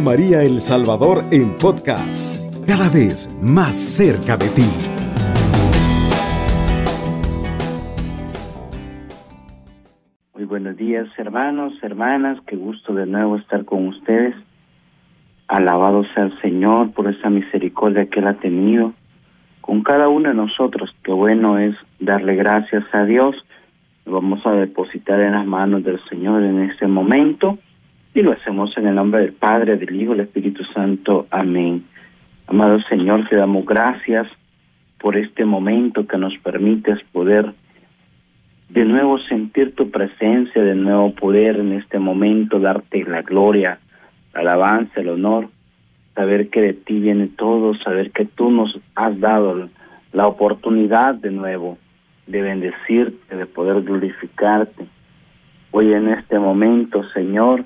María El Salvador en podcast, cada vez más cerca de ti. Muy buenos días hermanos, hermanas, qué gusto de nuevo estar con ustedes. Alabado sea el Señor por esa misericordia que Él ha tenido con cada uno de nosotros. Qué bueno es darle gracias a Dios. Lo vamos a depositar en las manos del Señor en este momento y lo hacemos en el nombre del Padre, del Hijo del Espíritu Santo. Amén. Amado Señor, te damos gracias por este momento que nos permites poder de nuevo sentir tu presencia, de nuevo poder en este momento darte la gloria, la alabanza, el honor, saber que de ti viene todo, saber que tú nos has dado la oportunidad de nuevo de bendecirte, de poder glorificarte. Hoy en este momento, Señor,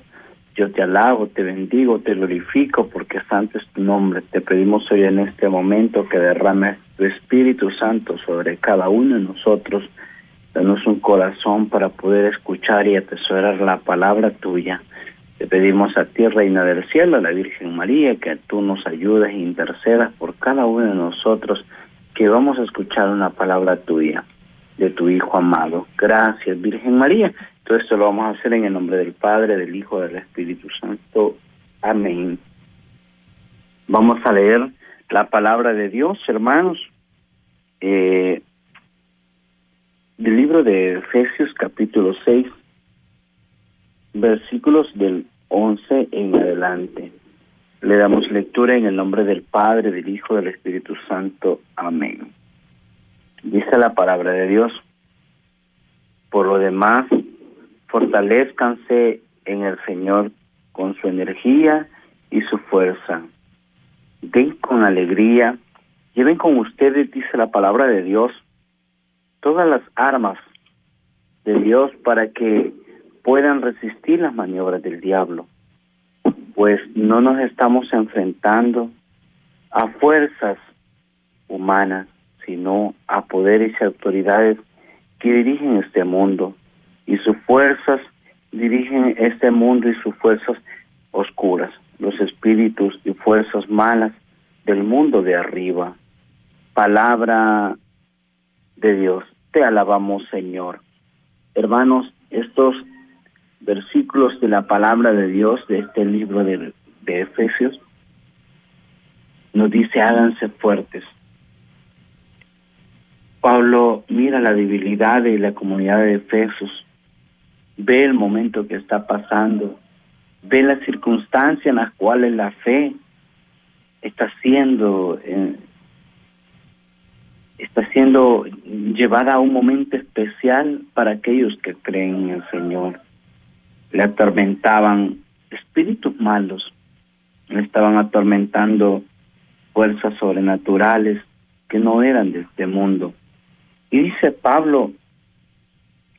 yo te alabo, te bendigo, te glorifico porque santo es tu nombre. Te pedimos hoy en este momento que derrames tu Espíritu Santo sobre cada uno de nosotros. Danos un corazón para poder escuchar y atesorar la palabra tuya. Te pedimos a ti, Reina del Cielo, a la Virgen María, que tú nos ayudes e intercedas por cada uno de nosotros, que vamos a escuchar una palabra tuya, de tu Hijo amado. Gracias, Virgen María. Todo esto lo vamos a hacer en el nombre del Padre, del Hijo, del Espíritu Santo. Amén. Vamos a leer la palabra de Dios, hermanos. Eh, del libro de Efesios capítulo 6, versículos del 11 en adelante. Le damos lectura en el nombre del Padre, del Hijo, del Espíritu Santo. Amén. Dice la palabra de Dios. Por lo demás, fortalezcanse en el Señor con su energía y su fuerza. Den con alegría, lleven con ustedes, dice la palabra de Dios, todas las armas de Dios para que puedan resistir las maniobras del diablo, pues no nos estamos enfrentando a fuerzas humanas, sino a poderes y autoridades que dirigen este mundo y sus fuerzas dirigen este mundo y sus fuerzas oscuras, los espíritus y fuerzas malas del mundo de arriba. Palabra de Dios, te alabamos Señor. Hermanos, estos versículos de la palabra de Dios de este libro de, de Efesios nos dice háganse fuertes. Pablo mira la debilidad de la comunidad de Efesios ve el momento que está pasando, ve las circunstancias en las cuales la fe está siendo eh, está siendo llevada a un momento especial para aquellos que creen en el Señor. Le atormentaban espíritus malos, le estaban atormentando fuerzas sobrenaturales que no eran de este mundo. Y dice Pablo,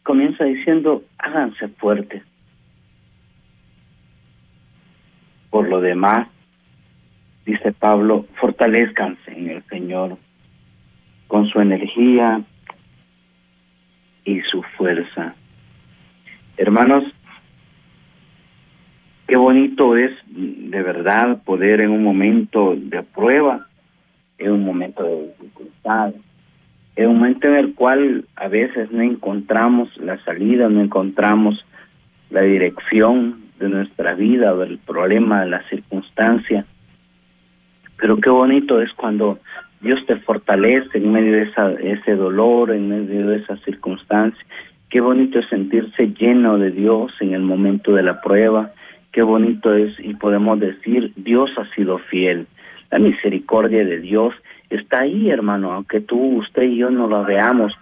comienza diciendo, háganse fuertes. Por lo demás, dice Pablo, fortalezcanse en el Señor con su energía y su fuerza. Hermanos, qué bonito es de verdad poder en un momento de prueba, en un momento de dificultad, en un momento en el cual a veces no encontramos la salida, no encontramos la dirección de nuestra vida o del problema, de la circunstancia. Pero qué bonito es cuando Dios te fortalece en medio de esa, ese dolor, en medio de esa circunstancia. Qué bonito es sentirse lleno de Dios en el momento de la prueba. Qué bonito es y podemos decir, Dios ha sido fiel. La misericordia de Dios está ahí, hermano, aunque tú, usted y yo no lo veamos,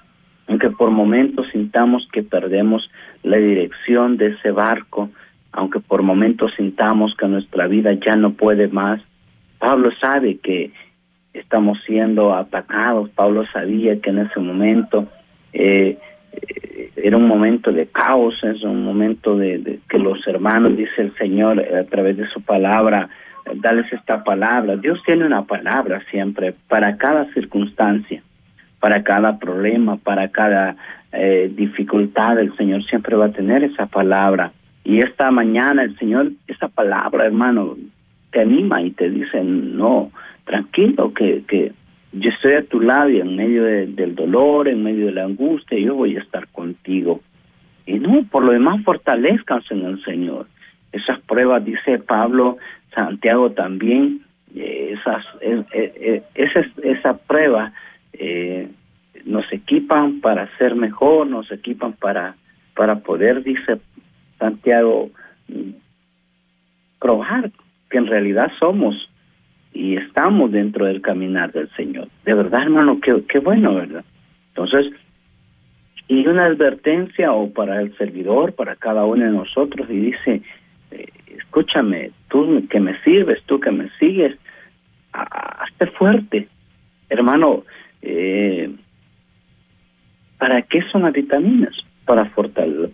aunque por momentos sintamos que perdemos la dirección de ese barco, aunque por momentos sintamos que nuestra vida ya no puede más. Pablo sabe que estamos siendo atacados, Pablo sabía que en ese momento eh, era un momento de caos, es un momento de, que los hermanos, dice el Señor a través de su palabra, darles esta palabra. Dios tiene una palabra siempre para cada circunstancia, para cada problema, para cada eh, dificultad. El Señor siempre va a tener esa palabra. Y esta mañana el Señor, esa palabra, hermano, te anima y te dice, no, tranquilo, que, que yo estoy a tu lado y en medio del dolor, en medio de la angustia, yo voy a estar contigo. Y no, por lo demás, fortalezcanse en el Señor. Esas pruebas, dice Pablo, Santiago también, eh, esas, eh, eh, esa, prueba nos equipan para ser mejor, nos equipan para, para poder, dice Santiago, probar que en realidad somos y estamos dentro del caminar del Señor. De verdad, hermano, qué, qué bueno, ¿verdad? Entonces, y una advertencia o para el servidor, para cada uno de nosotros, y dice, escúchame, tú que me sirves, tú que me sigues, hazte fuerte. Hermano, eh, ¿para qué son las vitaminas? Para,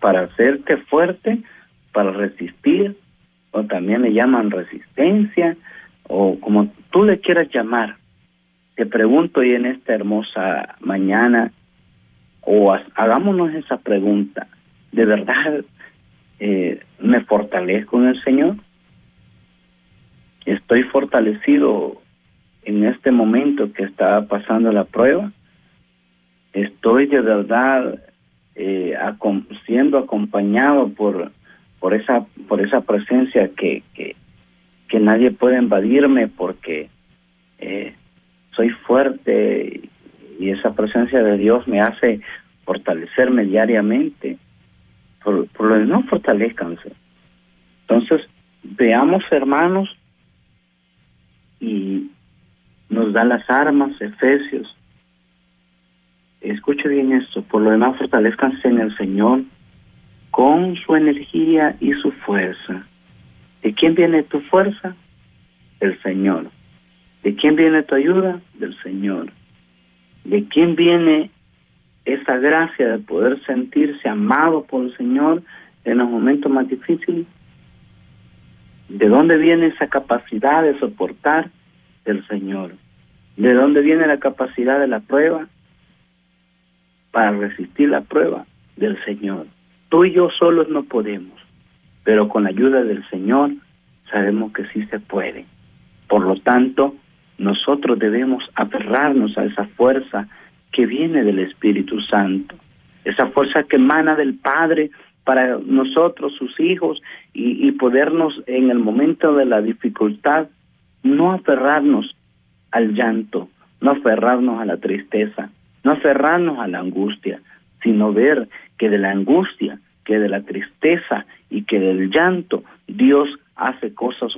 para hacerte fuerte, para resistir, o también le llaman resistencia, o como tú le quieras llamar. Te pregunto hoy en esta hermosa mañana, o hagámonos esa pregunta, ¿de verdad eh, me fortalezco en el Señor? ¿Estoy fortalecido en este momento que está pasando la prueba? ¿Estoy de verdad eh, siendo acompañado por, por, esa, por esa presencia que, que, nadie puede invadirme porque eh, soy fuerte y esa presencia de Dios me hace fortalecerme diariamente. Por, lo no fortalezcanse. Entonces, veamos, hermanos, y nos da las armas, Efesios. Escuche bien esto, por lo demás fortalezcanse en el Señor con su energía y su fuerza. ¿De quién viene tu fuerza? Del Señor. ¿De quién viene tu ayuda? Del Señor. ¿De quién viene esa gracia de poder sentirse amado por el Señor en los momentos más difíciles? ¿De dónde viene esa capacidad de soportar? Del Señor. ¿De dónde viene la capacidad de la prueba? Para resistir la prueba del Señor. Tú y yo solos no podemos pero con la ayuda del Señor sabemos que sí se puede. Por lo tanto, nosotros debemos aferrarnos a esa fuerza que viene del Espíritu Santo, esa fuerza que emana del Padre para nosotros, sus hijos, y, podernos en el momento de la dificultad no aferrarnos al llanto, no aferrarnos a la tristeza, no aferrarnos a la angustia, sino ver que de la angustia que de la tristeza y que del llanto Dios hace cosas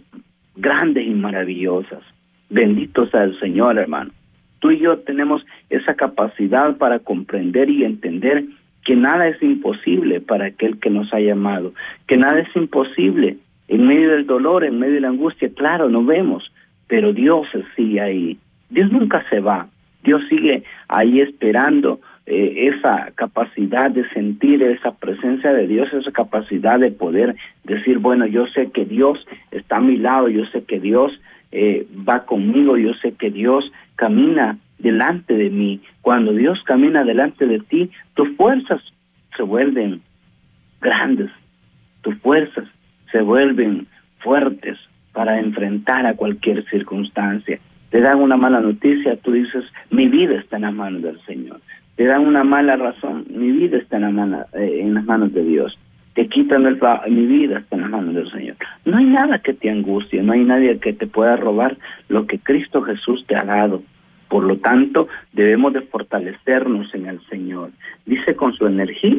grandes y maravillosas. Bendito sea el Señor, hermano. Tú y yo tenemos esa capacidad para comprender y entender que nada es imposible para aquel que nos ha llamado, que nada es imposible en medio del dolor, en medio de la angustia, claro, no vemos, pero Dios sigue ahí. Dios nunca se va. Dios sigue ahí esperando eh, esa capacidad de sentir esa presencia de Dios, esa capacidad de poder decir, bueno, yo sé que Dios está a mi lado, yo sé que Dios eh, va conmigo, yo sé que Dios camina delante de mí. Cuando Dios camina delante de ti, tus fuerzas se vuelven grandes, tus fuerzas se vuelven fuertes para enfrentar a cualquier circunstancia. Te dan una mala noticia, tú dices, mi vida está en las manos del Señor te dan una mala razón, mi vida está en, la eh, en las manos de Dios. Te quitan el mi vida está en las manos del Señor. No hay nada que te angustie, no hay nadie que te pueda robar lo que Cristo Jesús te ha dado. Por lo tanto, debemos de fortalecernos en el Señor. Dice con su energía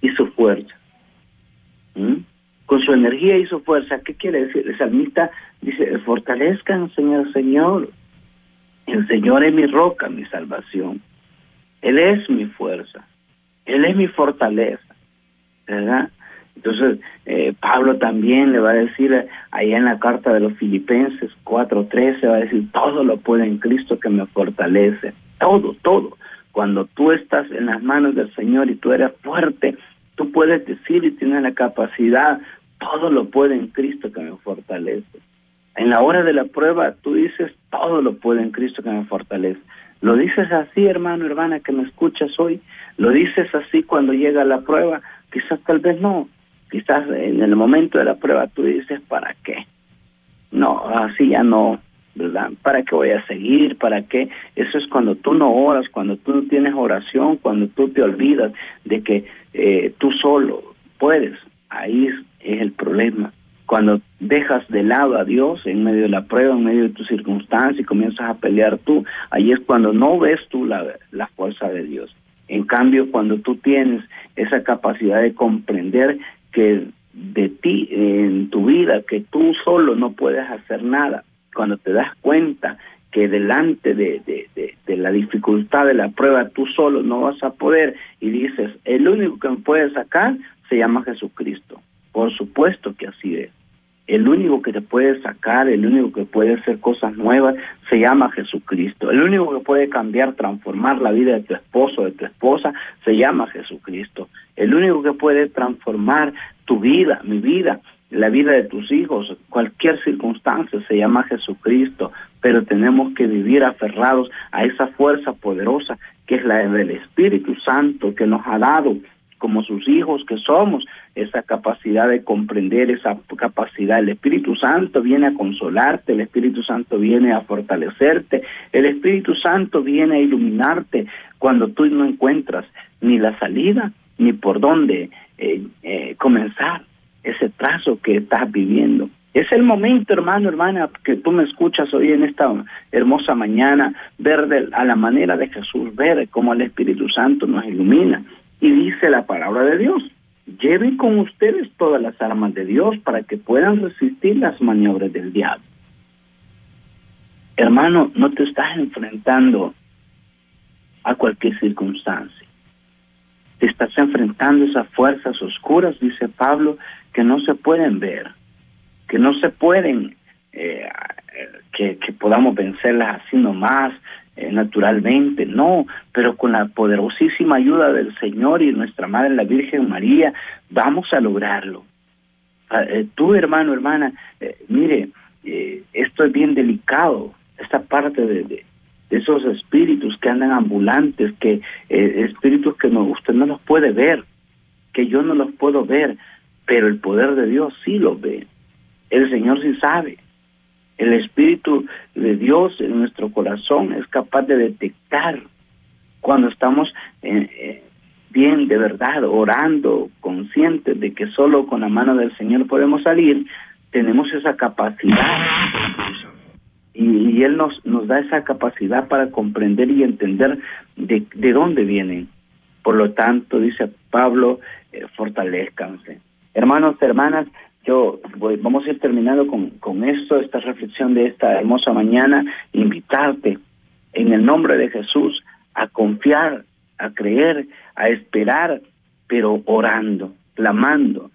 y su fuerza. ¿Mm? Con su energía y su fuerza. ¿Qué quiere decir? El salmista dice, fortalezcan, Señor, Señor. El Señor es mi roca, mi salvación. Él es mi fuerza, Él es mi fortaleza, ¿verdad? Entonces, eh, Pablo también le va a decir eh, allá en la carta de los Filipenses 4:13, va a decir, todo lo puede en Cristo que me fortalece, todo, todo. Cuando tú estás en las manos del Señor y tú eres fuerte, tú puedes decir y tienes la capacidad, todo lo puede en Cristo que me fortalece. En la hora de la prueba, tú dices, todo lo puede en Cristo que me fortalece. ¿Lo dices así, hermano, hermana, que me escuchas hoy? ¿Lo dices así cuando llega la prueba? Quizás tal vez no. Quizás en el momento de la prueba tú dices, ¿para qué? no, así ya no, ¿verdad? ¿Para qué voy a seguir? ¿Para qué? Eso es cuando tú no oras, cuando tú no tienes oración, cuando tú te olvidas de que eh, tú solo puedes. Ahí es el problema cuando dejas de lado a Dios en medio de la prueba, en medio de tu circunstancia y comienzas a pelear tú, ahí es cuando no ves tú la, la fuerza de Dios. En cambio, cuando tú tienes esa capacidad de comprender que de ti, en tu vida, que tú solo no puedes hacer nada, cuando te das cuenta que delante de, de, de, la dificultad de la prueba tú solo no vas a poder y dices, el único que me puede sacar se llama Jesucristo. Por supuesto que así es. El único que te puede sacar, el único que puede hacer cosas nuevas, se llama Jesucristo. El único que puede cambiar, transformar la vida de tu esposo, de tu esposa, se llama Jesucristo. El único que puede transformar tu vida, mi vida, la vida de tus hijos, cualquier circunstancia, se llama Jesucristo. Pero tenemos que vivir aferrados a esa fuerza poderosa que es la del Espíritu Santo que nos ha dado como sus hijos que somos, esa capacidad de comprender, esa capacidad. El Espíritu Santo viene a consolarte, el Espíritu Santo viene a fortalecerte, el Espíritu Santo viene a iluminarte cuando tú no encuentras ni la salida ni por dónde eh, eh, comenzar ese trazo que estás viviendo. Es el momento, hermano, hermana, que tú me escuchas hoy en esta hermosa mañana, ver a la manera de Jesús, ver cómo el Espíritu Santo nos ilumina, y dice la palabra de Dios, lleven con ustedes todas las armas de Dios para que puedan resistir las maniobras del diablo. Hermano, no te estás enfrentando a cualquier circunstancia. Te estás enfrentando a esas fuerzas oscuras, dice Pablo, que no se pueden ver, que no se pueden, eh, que, que podamos vencerlas así nomás, naturalmente, no, pero con la poderosísima ayuda del Señor y nuestra Madre la Virgen María, vamos a lograrlo. Ah, eh, tú, hermano, hermana, eh, mire, esto es bien delicado, esta parte de, esos espíritus que andan ambulantes, que espíritus que no, usted no los puede ver, que yo no los puedo ver, pero el poder de Dios sí los ve. El Señor sí sabe. El Espíritu de Dios en nuestro corazón es capaz de detectar cuando estamos eh, eh, bien de verdad, orando, conscientes de que solo con la mano del Señor podemos salir, tenemos esa capacidad. Y, Él nos, nos da esa capacidad para comprender y entender de, de dónde vienen. Por lo tanto, dice Pablo, eh, fortalezcanse. Hermanos, hermanas, yo vamos a ir terminando con, con esto, esta reflexión de esta hermosa mañana, invitarte en el nombre de Jesús a confiar, a creer, a esperar, pero orando, clamando,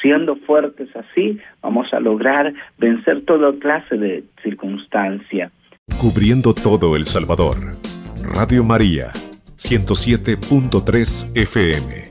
siendo fuertes así, vamos a lograr vencer toda clase de circunstancia. Cubriendo todo El Salvador. Radio María, 107.3 FM.